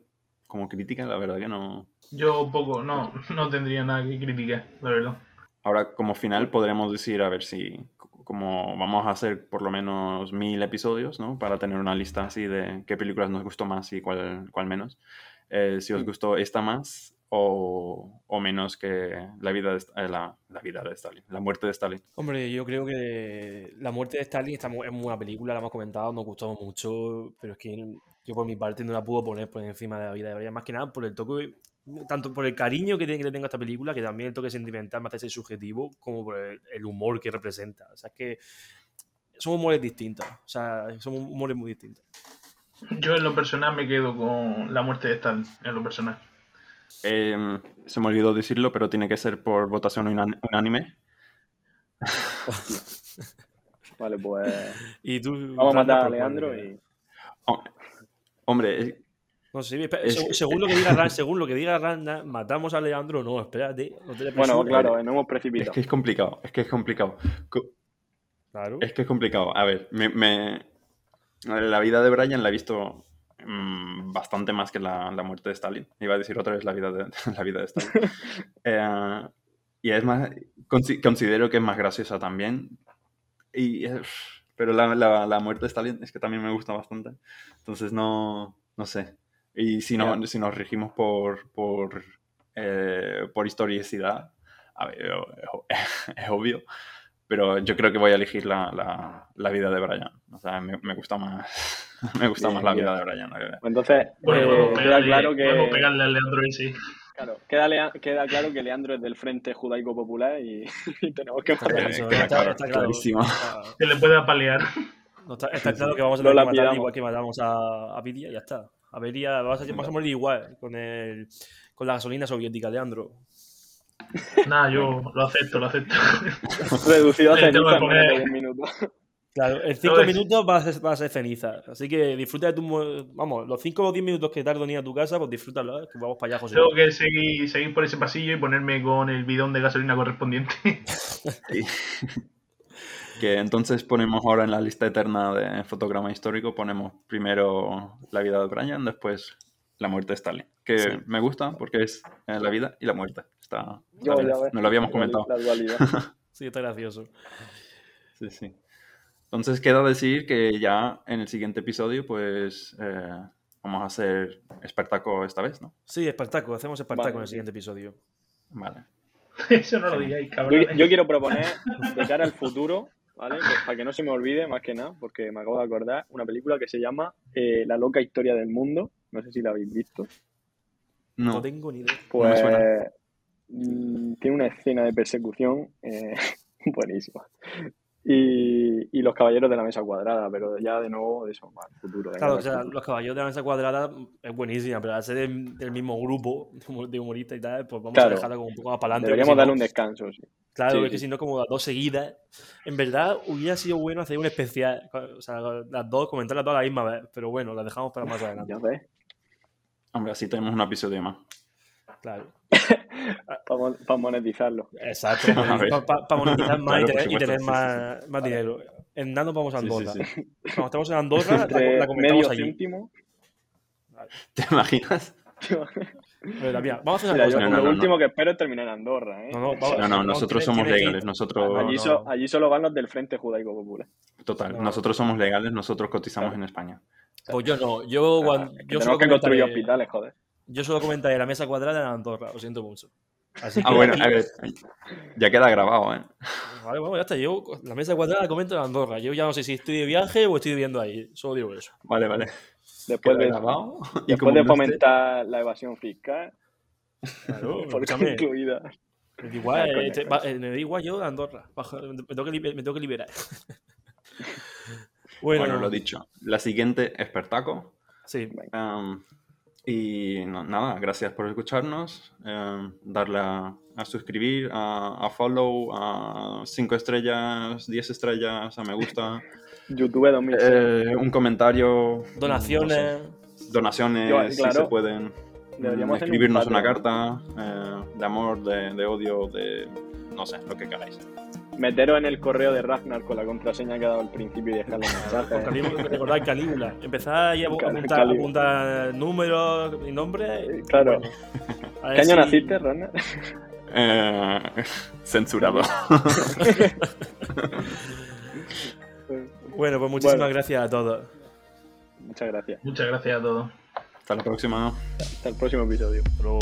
como crítica, la verdad que no. Yo poco, no, no tendría nada que criticar, la verdad. Ahora, como final, podremos decir, a ver si, como vamos a hacer por lo menos mil episodios, ¿no? Para tener una lista así de qué películas nos gustó más y cuál, cuál menos. Eh, si os gustó esta más o, o menos que la vida, de, eh, la, la vida de Stalin, la muerte de Stalin. Hombre, yo creo que La muerte de Stalin está mu- es muy buena película, la hemos comentado, nos gustó mucho, pero es que yo por mi parte no la puedo poner por encima de la vida de Brian, más que nada por el toque, tanto por el cariño que, tiene- que le tengo a esta película, que también el toque sentimental me hace ser subjetivo, como por el, el humor que representa. O sea, es que son humores distintos, o sea, son humores muy distintos. Yo en lo personal me quedo con la muerte de Stalin, en lo personal. Eh, se me olvidó decirlo, pero tiene que ser por votación unánime. Vale, pues Y tú, vamos a matar a Leandro y... Oh, hombre, No Es según lo que diga Ran, según lo que diga Randa, matamos a Leandro, no, espérate, no te le Bueno, claro, no hemos es precipitado. que es complicado, es que es complicado. Co- Claro. Es que es complicado. A ver, me, me- la vida de Brian la he visto mm, bastante más que la, la muerte de Stalin. Iba a decir otra vez la vida de, la vida de Stalin. Eh, y es más, consi- considero que es más graciosa también. Y, pero la, la- la muerte de Stalin es que también me gusta bastante. Entonces no, no sé. Y si, no, Ya. si nos regimos por, por, eh, por historicidad, a ver, es, es obvio. Pero yo creo que voy a elegir la, la, la vida de Brian. O sea, me, me gusta más, me gusta más la bien. vida de Brian. la verdad. Entonces, Bueno, eh, podemos, queda pegarle, claro podemos que... pegarle a Leandro ese. Claro, queda, Lea- queda claro que Leandro es del Frente Judaico Popular y, y tenemos que matar. queda está- claro, está clarísimo. Se le puede apalear. no, está- está claro que vamos a tener que matar lapidamos. igual que matamos a, a Vidia y ya está. A Vidia vamos a, vamos a morir igual con, el, con la gasolina soviética, Leandro. Nada, yo lo acepto, lo acepto. Reducido a ceniza que en menos de poner- 10 minutos. Claro, en 5 No, es- minutos vas a, ser, vas a ser ceniza. Así que disfruta de tu. mo- Vamos, los 5 o 10 minutos que tardo en ir a tu casa, pues disfrútalo, que vamos para allá, José. Tengo que seguir, seguir por ese pasillo y ponerme con el bidón de gasolina correspondiente. Sí. que entonces ponemos ahora en la lista eterna de fotograma histórico, ponemos primero la vida de Brian, después la muerte de Stalin. Que Sí. me gusta porque es eh, la vida y la muerte. Está, Yo, ves, Nos lo habíamos la- comentado. La dualidad. Sí, está gracioso. Sí, sí. Entonces queda decir que ya en el siguiente episodio, pues eh, vamos a hacer Espartaco esta vez, ¿no? Sí, Espartaco, hacemos Espartaco Vale. en el siguiente episodio. Vale. Eso no lo digáis, Yo, cabrón. yo quiero proponer, de cara al futuro, ¿vale? Para que no se me olvide, más que nada, porque me acabo de acordar, una película que se llama eh, La loca historia del mundo. No sé si la habéis visto. No, No. tengo ni idea. Pues suena. mm, tiene una escena de persecución eh, buenísima. Y, y los caballeros de la mesa cuadrada, pero ya de nuevo eso, más futuro. Claro, o sea, futuro. los caballeros de la mesa cuadrada es buenísima, pero al ser del, del mismo grupo de humoristas y tal, pues vamos Claro. a dejarla como un poco más para adelante. Deberíamos darle un descanso, sí. Claro, Sí, es que sí. si no, como las dos seguidas, en verdad hubiera sido bueno hacer un especial, o sea, las dos, comentarlas todas a la misma vez, pero bueno, las dejamos para más adelante. Ya ves. Hombre, así tenemos un episodio más. Claro. Para monetizarlo. Exacto, para monetizar más Claro, y tener, y supuesto, tener sí, más, más dinero. En Nano vamos a Sí, sí, Andorra. sí. Cuando estemos en Andorra, la, Entre la comentamos medio allí. céntimo. ¿Te imaginas? Pero, mira, vamos a hacer una Mira, yo cosa. No, no, lo no, último no. que espero es terminar en Andorra, ¿eh? No, no, vamos- No, no, vamos, nosotros somos legales. Nosotros, allí, so- allí solo van los del Frente Judaico Popular. total, No. nosotros somos legales, nosotros cotizamos Claro. en España. Pues yo no, yo, cuando- Es que yo solo tenemos que construir hospitales, joder. Yo solo comentaré la mesa cuadrada en Andorra, lo siento mucho. Así Ah, que- bueno, a ver, ya queda grabado, ¿eh? Vale, bueno, ya está. Yo la mesa cuadrada la comento en Andorra. Yo ya no sé si estoy de viaje o estoy viviendo ahí. Solo digo eso. Vale, vale. Después de, grabado. Y después de fomentar la evasión fiscal, Claro, por escúchame. incluida. Me da igual, Ah, coño, eh, te- coño. va- eh, me da igual yo de Andorra. Baja- Me tengo que, liber- me tengo que liberar. Bueno, Bueno, lo dicho. La siguiente es Pertaco. sí. Um, y no- nada, gracias por escucharnos. um, darle a, a suscribir, a, a follow, a 5 estrellas, 10 estrellas, a me gusta. YouTube 2006. Eh, un comentario. Donaciones. no sé, donaciones, Yo, si se pueden. Deberíamos hacer un escribirnos una carta eh, de amor, de, de odio, de. No sé, lo que queráis. Meteros en el correo de Ragnar con la contraseña que ha dado al principio y dejar los Con mensajes. Recordad Calígula. Empezar ahí a apuntar, números y nombres. Eh, claro. Bueno, ¿Qué año si- naciste, Ragnar? Eh, censurado. Bueno, pues muchísimas Bueno. gracias a todos. Muchas gracias. Muchas gracias a todos. Hasta la próxima. Hasta el próximo episodio. Hasta luego.